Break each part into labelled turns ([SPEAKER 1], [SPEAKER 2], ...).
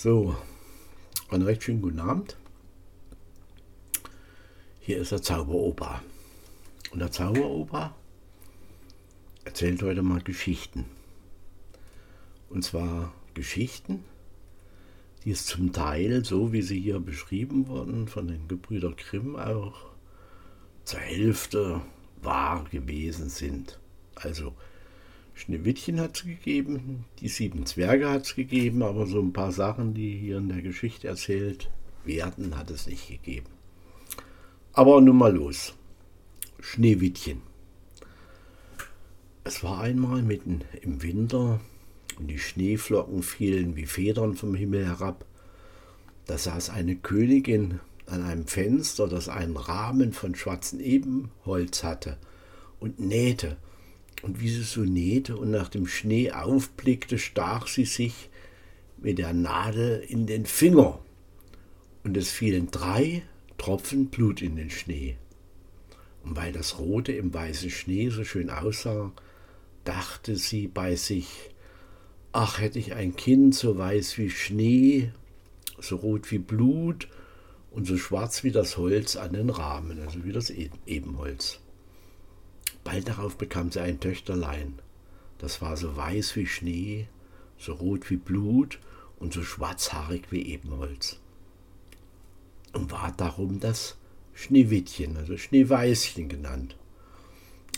[SPEAKER 1] So, einen recht schönen guten Abend. Hier ist der Zauberoper. Und der Zauberoper erzählt heute mal Geschichten. Und zwar Geschichten, die es zum Teil, so wie sie hier beschrieben wurden, von den Gebrüder Grimm auch zur Hälfte wahr gewesen sind. Also Schneewittchen hat es gegeben, die sieben Zwerge hat es gegeben, aber so ein paar Sachen, die hier in der Geschichte erzählt werden, hat es nicht gegeben. Aber nun mal los. Schneewittchen. Es war einmal mitten im Winter und die Schneeflocken fielen wie Federn vom Himmel herab. Da saß eine Königin an einem Fenster, das einen Rahmen von schwarzem Ebenholz hatte, und nähte und wie sie so nähte und nach dem Schnee aufblickte, stach sie sich mit der Nadel in den Finger. Und es fielen drei Tropfen Blut in den Schnee. Und weil das Rote im weißen Schnee so schön aussah, dachte sie bei sich, ach hätte ich ein Kind so weiß wie Schnee, so rot wie Blut und so schwarz wie das Holz an den Rahmen, also wie das Ebenholz. Bald darauf bekam sie ein Töchterlein. Das war so weiß wie Schnee, so rot wie Blut und so schwarzhaarig wie Ebenholz. Und war darum das Schneewittchen, also Schneeweißchen genannt.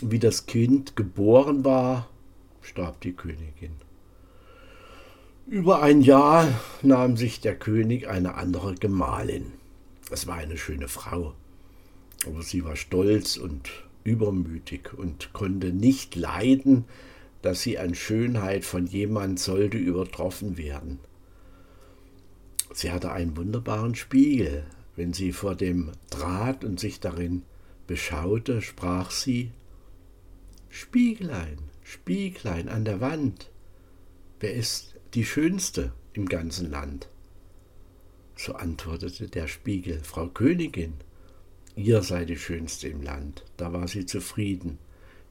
[SPEAKER 1] Wie das Kind geboren war, starb die Königin. Über ein Jahr nahm sich der König eine andere Gemahlin. Es war eine schöne Frau, aber sie war stolz und übermütig und konnte nicht leiden, dass sie an Schönheit von jemand sollte übertroffen werden. Sie hatte einen wunderbaren Spiegel. Wenn sie vor dem trat und sich darin beschaute, sprach sie Spieglein, Spieglein an der Wand, wer ist die Schönste im ganzen Land? So antwortete der Spiegel, Frau Königin, ihr sei die Schönste im Land. Da war sie zufrieden,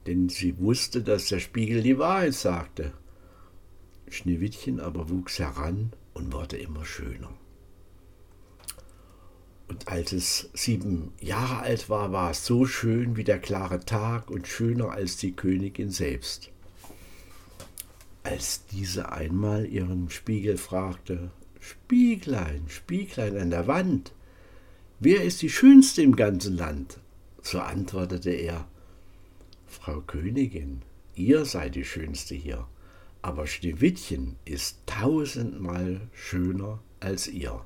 [SPEAKER 1] denn sie wusste, dass der Spiegel die Wahrheit sagte. Schneewittchen aber wuchs heran und wurde immer schöner. Und als es sieben Jahre alt war, war es so schön wie der klare Tag und schöner als die Königin selbst. Als diese einmal ihren Spiegel fragte, Spieglein, Spieglein an der Wand, Wer ist die Schönste im ganzen Land? So antwortete er, Frau Königin, ihr seid die Schönste hier, aber Schneewittchen ist tausendmal schöner als ihr.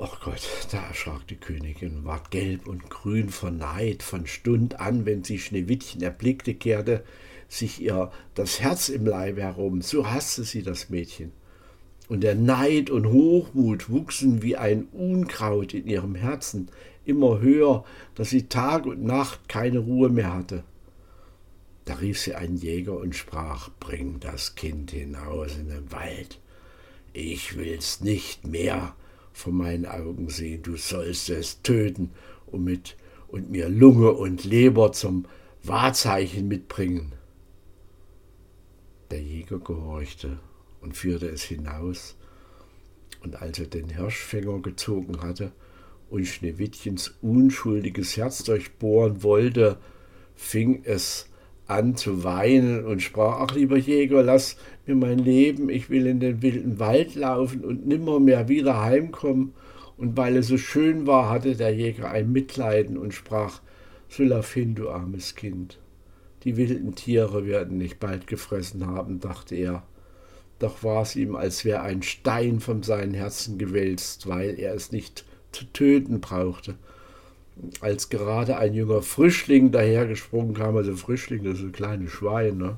[SPEAKER 1] Ach Gott, da erschrak die Königin, ward gelb und grün vor Neid. Von Stund an, wenn sie Schneewittchen erblickte, kehrte sich ihr das Herz im Leibe herum. So hasste sie das Mädchen und der Neid und Hochmut wuchsen wie ein Unkraut in ihrem Herzen immer höher, dass sie Tag und Nacht keine Ruhe mehr hatte. Da rief sie einen Jäger und sprach, bring das Kind hinaus in den Wald. Ich will's nicht mehr vor meinen Augen sehen, du sollst es töten und, mit, und mir Lunge und Leber zum Wahrzeichen mitbringen. Der Jäger gehorchte und führte es hinaus. Und als er den Hirschfänger gezogen hatte und Schneewittchens unschuldiges Herz durchbohren wollte, fing es an zu weinen und sprach, ach lieber Jäger, lass mir mein Leben, ich will in den wilden Wald laufen und nimmermehr wieder heimkommen. Und weil es so schön war, hatte der Jäger ein Mitleiden und sprach, so lauf hin, du armes Kind. Die wilden Tiere werden dich bald gefressen haben, dachte er doch war es ihm, als wäre ein Stein von seinem Herzen gewälzt, weil er es nicht zu töten brauchte. Als gerade ein junger Frischling dahergesprungen kam, also Frischling, das ist ein kleines Schwein, ne?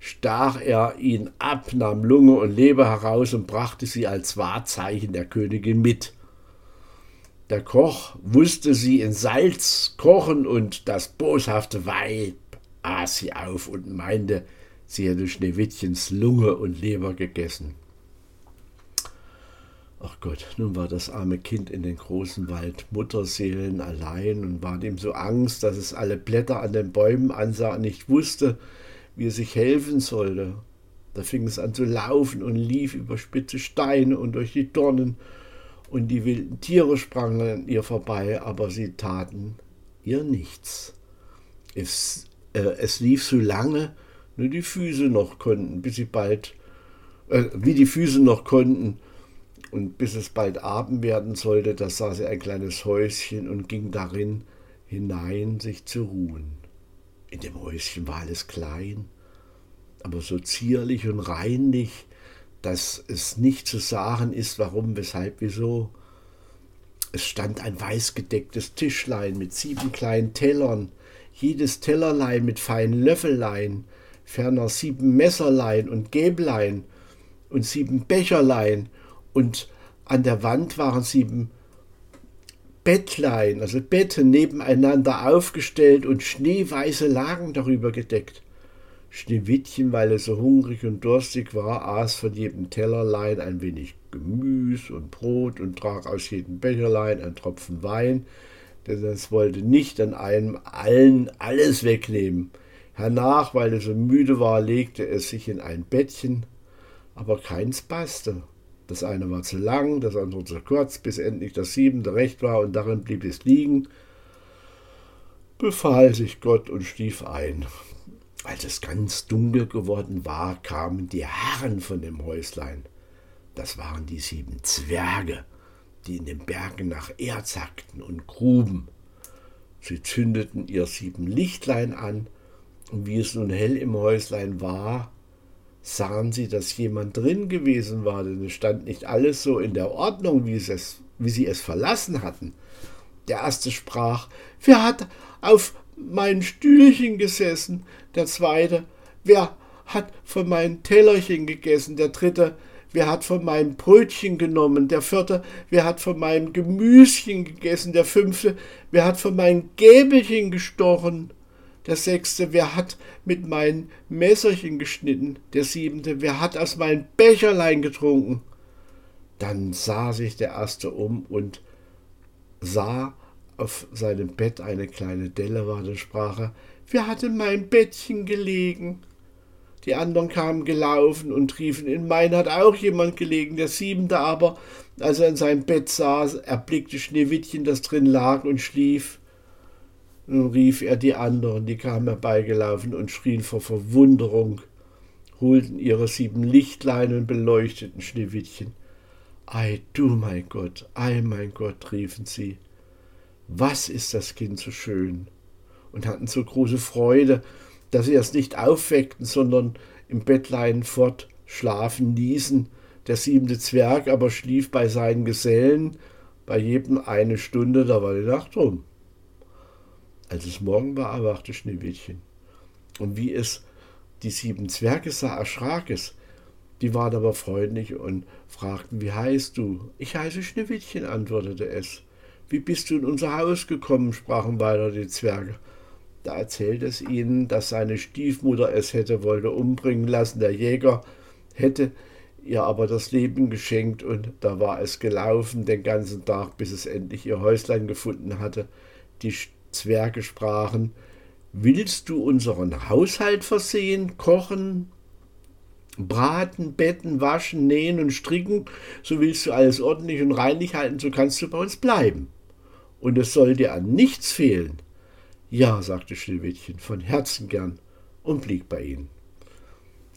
[SPEAKER 1] stach er ihn ab, nahm Lunge und Leber heraus und brachte sie als Wahrzeichen der Königin mit. Der Koch wusste sie in Salz kochen und das boshafte Weib aß sie auf und meinte, Sie hätte Schneewittchens Lunge und Leber gegessen. Ach Gott, nun war das arme Kind in den großen Wald Mutterseelen allein und war ihm so Angst, dass es alle Blätter an den Bäumen ansah und nicht wusste, wie es sich helfen sollte. Da fing es an zu laufen und lief über spitze Steine und durch die Dornen, und die wilden Tiere sprangen an ihr vorbei, aber sie taten ihr nichts. Es, äh, es lief so lange, nur die Füße noch konnten, bis sie bald, äh, wie die Füße noch konnten, und bis es bald Abend werden sollte, da sah sie ein kleines Häuschen und ging darin hinein, sich zu ruhen. In dem Häuschen war alles klein, aber so zierlich und reinlich, dass es nicht zu sagen ist, warum, weshalb, wieso. Es stand ein weißgedecktes Tischlein mit sieben kleinen Tellern, jedes Tellerlein mit feinen Löffelein, ferner sieben Messerlein und Gäblein und sieben Becherlein und an der Wand waren sieben Bettlein, also Betten nebeneinander aufgestellt und schneeweiße Lagen darüber gedeckt. Schneewittchen, weil es so hungrig und durstig war, aß von jedem Tellerlein ein wenig Gemüse und Brot und trank aus jedem Becherlein ein Tropfen Wein, denn es wollte nicht an einem allen alles wegnehmen. Hernach, weil es so müde war, legte es sich in ein Bettchen, aber keins passte. Das eine war zu lang, das andere zu kurz, bis endlich das siebente recht war und darin blieb es liegen, befahl sich Gott und stief ein. Als es ganz dunkel geworden war, kamen die Herren von dem Häuslein. Das waren die sieben Zwerge, die in den Bergen nach Erz hackten und gruben. Sie zündeten ihr sieben Lichtlein an, und wie es nun hell im Häuslein war, sahen sie, dass jemand drin gewesen war, denn es stand nicht alles so in der Ordnung, wie, es, wie sie es verlassen hatten. Der erste sprach, wer hat auf mein Stühlchen gesessen? Der zweite, wer hat von meinem Tellerchen gegessen? Der dritte, wer hat von meinem Brötchen genommen? Der vierte, wer hat von meinem Gemüschen gegessen? Der fünfte, wer hat von meinem Gäbelchen gestochen? Der sechste, wer hat mit meinem Messerchen geschnitten? Der siebente, wer hat aus meinem Becherlein getrunken? Dann sah sich der erste um und sah auf seinem Bett eine kleine Delle war, dann sprach er, wer hat in meinem Bettchen gelegen? Die anderen kamen gelaufen und riefen, in mein hat auch jemand gelegen. Der siebente aber, als er in seinem Bett saß, erblickte Schneewittchen, das drin lag und schlief. Rief er die anderen, die kamen herbeigelaufen und schrien vor Verwunderung, holten ihre sieben Lichtlein und beleuchteten Schneewittchen. Ei, du mein Gott, ei, mein Gott, riefen sie was ist das Kind so schön? Und hatten so große Freude, dass sie es nicht aufweckten, sondern im Bettlein fortschlafen ließen. Der siebente Zwerg aber schlief bei seinen Gesellen, bei jedem eine Stunde, da war die Nacht rum. Als es Morgen war, erwachte Schneewittchen. Und wie es die sieben Zwerge sah, erschrak es. Die waren aber freundlich und fragten, wie heißt du? Ich heiße Schneewittchen, antwortete es. Wie bist du in unser Haus gekommen? sprachen weiter die Zwerge. Da erzählte es ihnen, dass seine Stiefmutter es hätte wollte umbringen lassen. Der Jäger hätte ihr aber das Leben geschenkt und da war es gelaufen den ganzen Tag, bis es endlich ihr Häuslein gefunden hatte. Die Zwerge sprachen, Willst du unseren Haushalt versehen, kochen, braten, betten, waschen, nähen und stricken, so willst du alles ordentlich und reinlich halten, so kannst du bei uns bleiben und es soll dir an nichts fehlen. Ja, sagte Schneewittchen, von Herzen gern und blieb bei ihnen.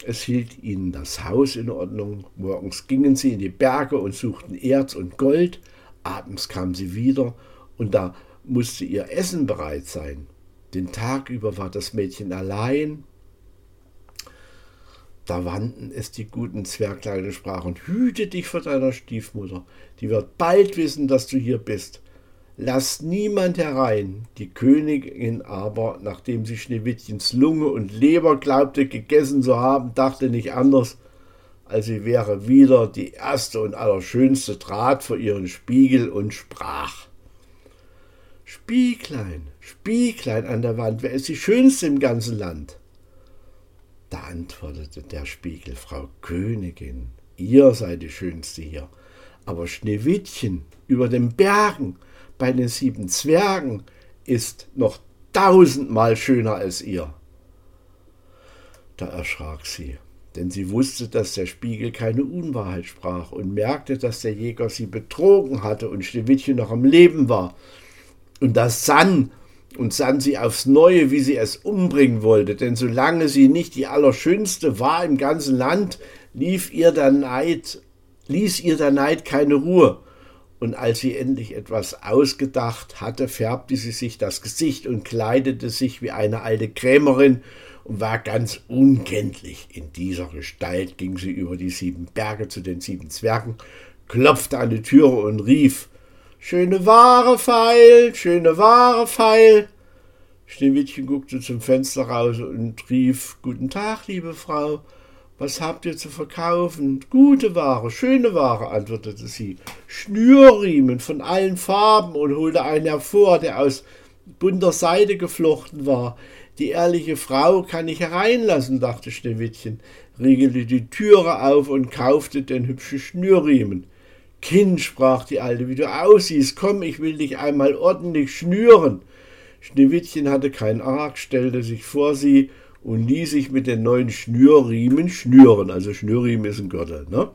[SPEAKER 1] Es hielt ihnen das Haus in Ordnung. Morgens gingen sie in die Berge und suchten Erz und Gold. Abends kamen sie wieder und da musste ihr Essen bereit sein. Den Tag über war das Mädchen allein. Da wandten es die guten Zwerglein und sprachen: Hüte dich vor deiner Stiefmutter, die wird bald wissen, dass du hier bist. Lasst niemand herein. Die Königin aber, nachdem sie Schneewittchens Lunge und Leber glaubte gegessen zu haben, dachte nicht anders, als sie wäre wieder die erste und allerschönste, trat vor ihren Spiegel und sprach. Spieglein, Spieglein an der Wand, wer ist die schönste im ganzen Land? Da antwortete der Spiegel, Frau Königin, ihr seid die schönste hier, aber Schneewittchen über den Bergen, bei den sieben Zwergen ist noch tausendmal schöner als ihr. Da erschrak sie. denn sie wusste, dass der Spiegel keine Unwahrheit sprach und merkte, dass der Jäger sie betrogen hatte und Schneewittchen noch am Leben war. Und das sann und sann sie aufs Neue, wie sie es umbringen wollte, denn solange sie nicht die Allerschönste war im ganzen Land, lief ihr der Neid, ließ ihr der Neid keine Ruhe. Und als sie endlich etwas ausgedacht hatte, färbte sie sich das Gesicht und kleidete sich wie eine alte Krämerin und war ganz unkenntlich. In dieser Gestalt ging sie über die sieben Berge zu den sieben Zwergen, klopfte an die Türe und rief Schöne Ware, Pfeil, schöne Ware, Pfeil. Schneewittchen guckte zum Fenster raus und rief Guten Tag, liebe Frau. Was habt ihr zu verkaufen? Gute Ware, schöne Ware, antwortete sie. Schnürriemen von allen Farben und holte einen hervor, der aus bunter Seide geflochten war. Die ehrliche Frau kann ich hereinlassen, dachte Schneewittchen, riegelte die Türe auf und kaufte den hübschen Schnürriemen. Kind, sprach die Alte, wie du aussiehst, komm, ich will dich einmal ordentlich schnüren. Schneewittchen hatte kein Arg, stellte sich vor sie und ließ sich mit den neuen Schnürriemen schnüren. Also Schnürriemen ist ein Gürtel, ne?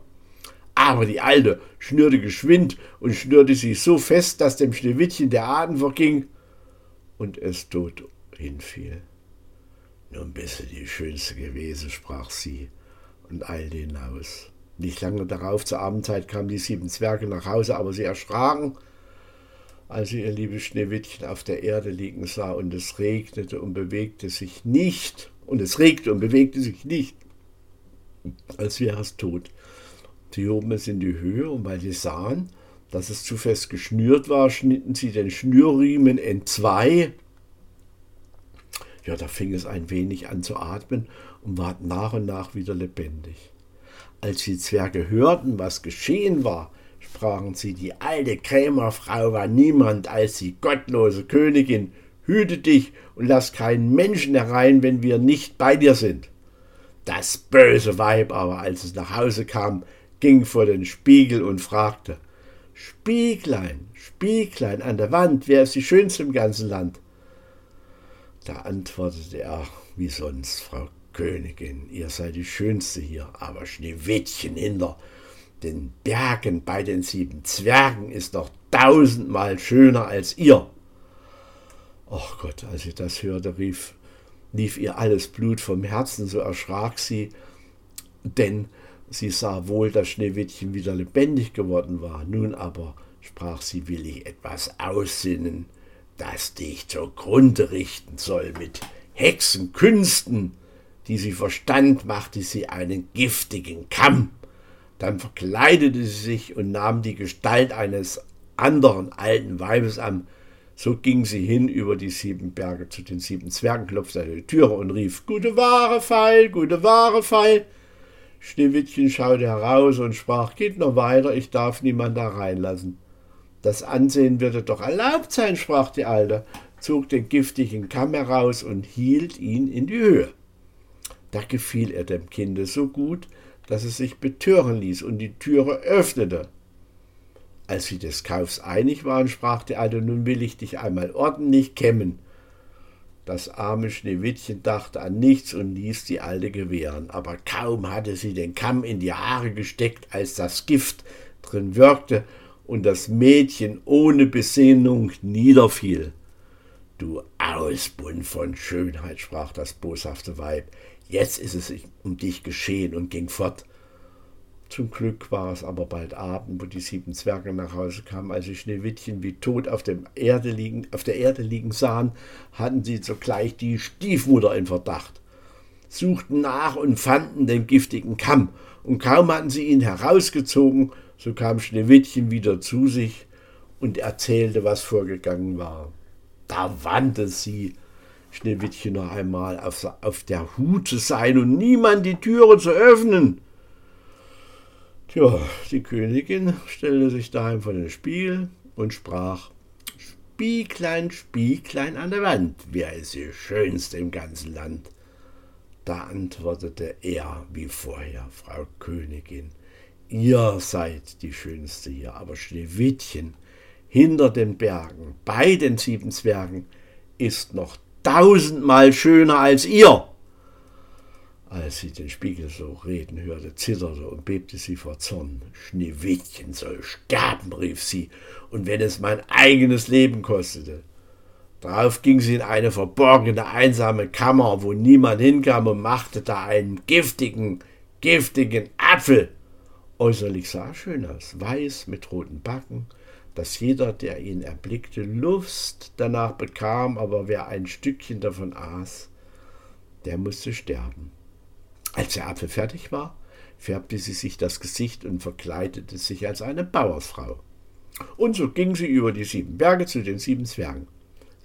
[SPEAKER 1] Aber die Alte schnürte geschwind und schnürte sich so fest, dass dem Schneewittchen der Atem verging und es tot hinfiel. Nun bist du die Schönste gewesen, sprach sie und eilte hinaus. Nicht lange darauf zur Abendzeit kamen die sieben Zwerge nach Hause, aber sie erschraken, als sie ihr liebes Schneewittchen auf der Erde liegen sah, und es regnete und bewegte sich nicht, und es regte und bewegte sich nicht, als wäre es tot. Sie hoben es in die Höhe, und weil sie sahen, dass es zu fest geschnürt war, schnitten sie den Schnürriemen entzwei ja, da fing es ein wenig an zu atmen und ward nach und nach wieder lebendig. Als die Zwerge hörten, was geschehen war, sprachen sie, die alte Krämerfrau war niemand als die gottlose Königin. Hüte dich und lass keinen Menschen herein, wenn wir nicht bei dir sind. Das böse Weib aber, als es nach Hause kam, ging vor den Spiegel und fragte Spieglein, Spieglein an der Wand, wer ist die schönste im ganzen Land? Da antwortete er, wie sonst, Frau Königin, ihr seid die Schönste hier, aber Schneewittchen hinter den Bergen bei den sieben Zwergen ist noch tausendmal schöner als ihr. Ach Gott, als sie das hörte, rief, lief ihr alles Blut vom Herzen, so erschrak sie, denn sie sah wohl, dass Schneewittchen wieder lebendig geworden war. Nun aber, sprach sie, will ich etwas aussinnen das dich zugrunde richten soll mit Hexenkünsten, die sie verstand, machte sie einen giftigen Kamm. Dann verkleidete sie sich und nahm die Gestalt eines anderen alten Weibes an. So ging sie hin über die sieben Berge zu den sieben Zwergen, klopfte an die Türe und rief: Gute Ware, Pfeil, gute Ware, Pfeil. Schneewittchen schaute heraus und sprach: Geht noch weiter, ich darf niemand da reinlassen. Das Ansehen würde doch erlaubt sein, sprach die Alte, zog den giftigen Kamm heraus und hielt ihn in die Höhe. Da gefiel er dem Kinde so gut, dass es sich betören ließ und die Türe öffnete. Als sie des Kaufs einig waren, sprach die Alte, nun will ich dich einmal ordentlich kämmen. Das arme Schneewittchen dachte an nichts und ließ die Alte gewähren, aber kaum hatte sie den Kamm in die Haare gesteckt, als das Gift drin wirkte und das Mädchen ohne Besinnung niederfiel. Du Ausbund von Schönheit, sprach das boshafte Weib, jetzt ist es um dich geschehen und ging fort. Zum Glück war es aber bald Abend, wo die sieben Zwerge nach Hause kamen. Als sie Schneewittchen wie tot auf, Erde liegen, auf der Erde liegen sahen, hatten sie sogleich die Stiefmutter in Verdacht, suchten nach und fanden den giftigen Kamm, und kaum hatten sie ihn herausgezogen, so kam Schneewittchen wieder zu sich und erzählte, was vorgegangen war. Da wandte sie Schneewittchen noch einmal auf, auf der Hut zu sein und niemand die Türe zu öffnen. Tja, die Königin stellte sich daheim vor den Spiegel und sprach: Spieglein, Spieglein an der Wand, wer ist die Schönste im ganzen Land? Da antwortete er wie vorher, Frau Königin, Ihr seid die Schönste hier, aber Schneewittchen hinter den Bergen, bei den sieben Zwergen, ist noch tausendmal schöner als ihr. Als sie den Spiegel so reden hörte, zitterte und bebte sie vor Zorn. Schneewittchen soll sterben, rief sie, und wenn es mein eigenes Leben kostete. Darauf ging sie in eine verborgene, einsame Kammer, wo niemand hinkam und machte da einen giftigen, giftigen Apfel. Äußerlich sah er schön aus, weiß mit roten Backen, dass jeder, der ihn erblickte, Lust danach bekam, aber wer ein Stückchen davon aß, der musste sterben. Als der Apfel fertig war, färbte sie sich das Gesicht und verkleidete sich als eine Bauersfrau. Und so ging sie über die sieben Berge zu den sieben Zwergen.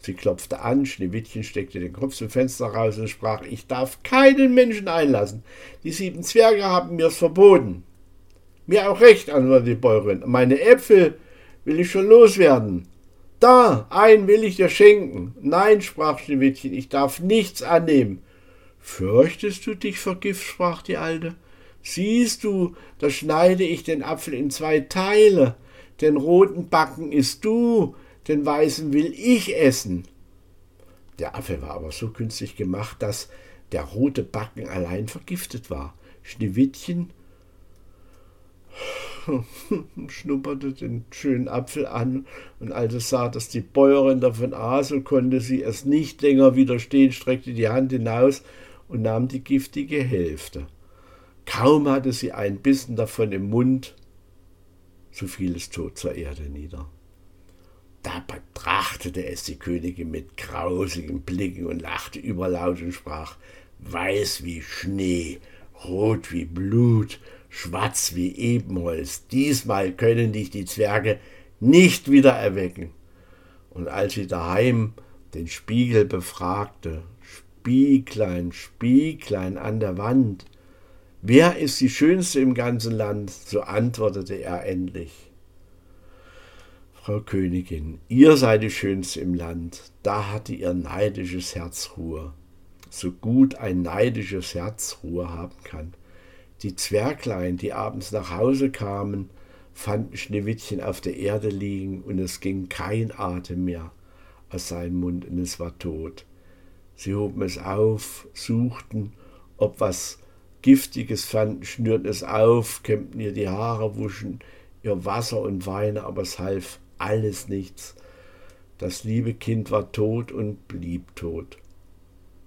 [SPEAKER 1] Sie klopfte an, Schneewittchen steckte den Kopf zum Fenster raus und sprach, ich darf keinen Menschen einlassen. Die sieben Zwerge haben mir's verboten. Mir auch recht, antwortete die Bäuerin. Meine Äpfel will ich schon loswerden. Da, einen will ich dir schenken. Nein, sprach Schneewittchen, ich darf nichts annehmen. Fürchtest du dich vor sprach die Alte. Siehst du, da schneide ich den Apfel in zwei Teile. Den roten Backen isst du, den weißen will ich essen. Der Apfel war aber so günstig gemacht, dass der rote Backen allein vergiftet war. Schneewittchen schnupperte den schönen Apfel an, und als es sah, dass die Bäuerin davon aß, so konnte sie es nicht länger widerstehen, streckte die Hand hinaus und nahm die giftige Hälfte. Kaum hatte sie einen Bissen davon im Mund, so fiel es tot zur Erde nieder. Da betrachtete es die Königin mit grausigen Blicken und lachte überlaut und sprach Weiß wie Schnee, rot wie Blut, schwarz wie Ebenholz. Diesmal können dich die Zwerge nicht wieder erwecken. Und als sie daheim den Spiegel befragte, Spieglein, Spieglein an der Wand, wer ist die Schönste im ganzen Land? So antwortete er endlich. Frau Königin, ihr seid die Schönste im Land, da hatte ihr neidisches Herz Ruhe, so gut ein neidisches Herz Ruhe haben kann. Die Zwerglein, die abends nach Hause kamen, fanden Schneewittchen auf der Erde liegen und es ging kein Atem mehr aus seinem Mund und es war tot. Sie hoben es auf, suchten, ob was Giftiges fanden, schnürten es auf, kämmten ihr die Haare, wuschen ihr Wasser und Weine, aber es half alles nichts. Das liebe Kind war tot und blieb tot.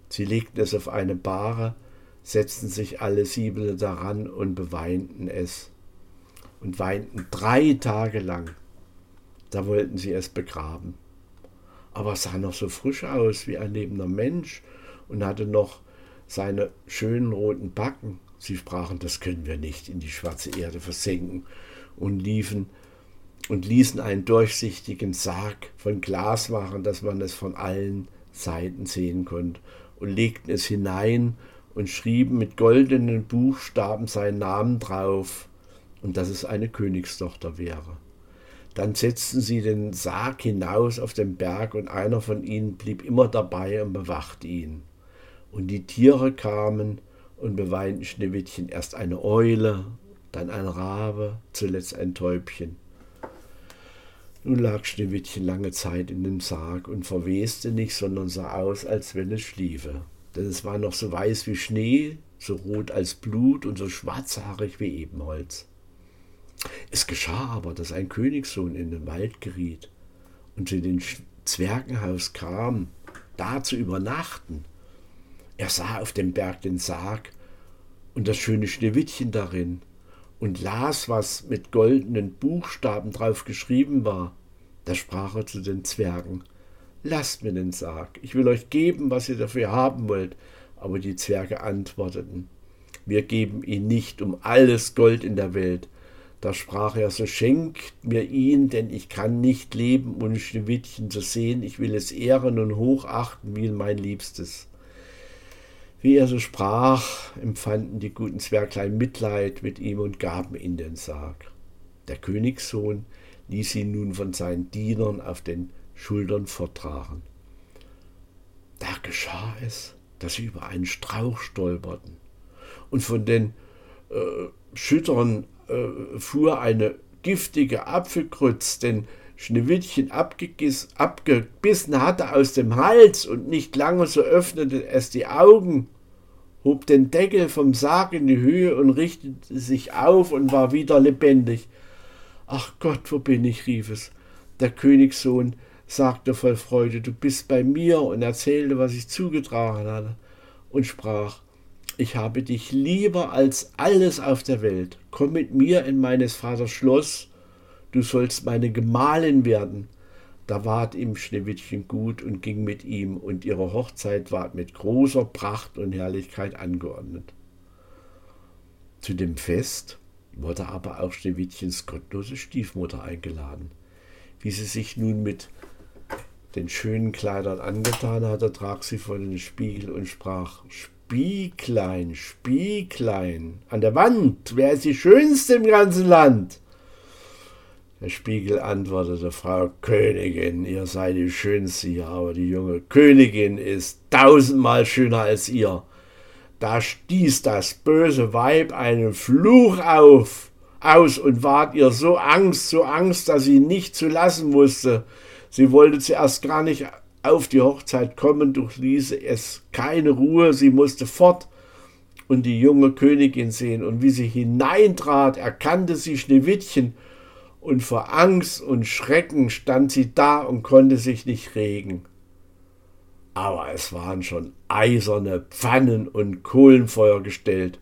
[SPEAKER 1] Sie legten es auf eine Bahre, setzten sich alle Siebene daran und beweinten es und weinten drei Tage lang. Da wollten sie es begraben aber sah noch so frisch aus wie ein lebender Mensch und hatte noch seine schönen roten Backen. Sie sprachen, das können wir nicht in die schwarze Erde versenken und liefen und ließen einen durchsichtigen Sarg von Glas machen, dass man es von allen Seiten sehen konnte, und legten es hinein und schrieben mit goldenen Buchstaben seinen Namen drauf und dass es eine Königstochter wäre. Dann setzten sie den Sarg hinaus auf den Berg und einer von ihnen blieb immer dabei und bewachte ihn. Und die Tiere kamen und beweinten Schneewittchen erst eine Eule, dann ein Rabe, zuletzt ein Täubchen. Nun lag Schneewittchen lange Zeit in dem Sarg und verweste nicht, sondern sah aus, als wenn es schliefe. Denn es war noch so weiß wie Schnee, so rot als Blut und so schwarzhaarig wie Ebenholz. Es geschah aber, dass ein Königssohn in den Wald geriet und zu dem Zwergenhaus kam, da zu übernachten. Er sah auf dem Berg den Sarg und das schöne Schneewittchen darin und las, was mit goldenen Buchstaben drauf geschrieben war. Da sprach er zu den Zwergen, Lasst mir den Sarg, ich will euch geben, was ihr dafür haben wollt. Aber die Zwerge antworteten, wir geben ihn nicht um alles Gold in der Welt, da sprach er, so schenkt mir ihn, denn ich kann nicht leben, ohne Schneewittchen zu sehen. Ich will es ehren und hochachten wie mein Liebstes. Wie er so sprach, empfanden die guten Zwerglein Mitleid mit ihm und gaben ihm den Sarg. Der Königssohn ließ ihn nun von seinen Dienern auf den Schultern forttragen. Da geschah es, dass sie über einen Strauch stolperten und von den äh, Schüttern äh, fuhr eine giftige Apfelkrutz, den Schneewittchen abgebissen hatte aus dem Hals und nicht lange so öffnete es die Augen. hob den Deckel vom Sarg in die Höhe und richtete sich auf und war wieder lebendig. Ach Gott, wo bin ich? rief es. Der Königssohn sagte voll Freude, du bist bei mir und erzählte, was ich zugetragen hatte und sprach, ich habe dich lieber als alles auf der Welt. Komm mit mir in meines Vaters Schloss, du sollst meine Gemahlin werden. Da ward ihm Schneewittchen gut und ging mit ihm, und ihre Hochzeit ward mit großer Pracht und Herrlichkeit angeordnet. Zu dem Fest wurde aber auch Schneewittchens gottlose Stiefmutter eingeladen. Wie sie sich nun mit den schönen Kleidern angetan hatte, trag sie vor den Spiegel und sprach, Spieglein, Spieglein, an der Wand, wer ist die Schönste im ganzen Land? Der Spiegel antwortete, Frau Königin, ihr seid die Schönste hier, aber die junge Königin ist tausendmal schöner als ihr. Da stieß das böse Weib einen Fluch auf, aus und ward ihr so Angst, so Angst, dass sie nicht zu lassen wusste. Sie wollte zuerst gar nicht auf die Hochzeit kommen, durchließe es keine Ruhe, sie musste fort und die junge Königin sehen. Und wie sie hineintrat, erkannte sie Schneewittchen, und vor Angst und Schrecken stand sie da und konnte sich nicht regen. Aber es waren schon eiserne Pfannen und Kohlenfeuer gestellt,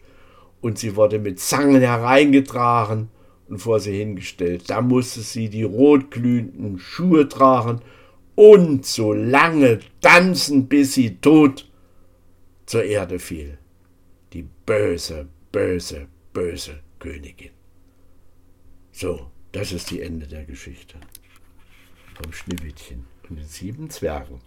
[SPEAKER 1] und sie wurde mit Zangen hereingetragen und vor sie hingestellt. Da musste sie die rotglühenden Schuhe tragen und so lange tanzen, bis sie tot zur Erde fiel. Die böse, böse, böse Königin. So, das ist die Ende der Geschichte vom Schneewittchen und den sieben Zwergen.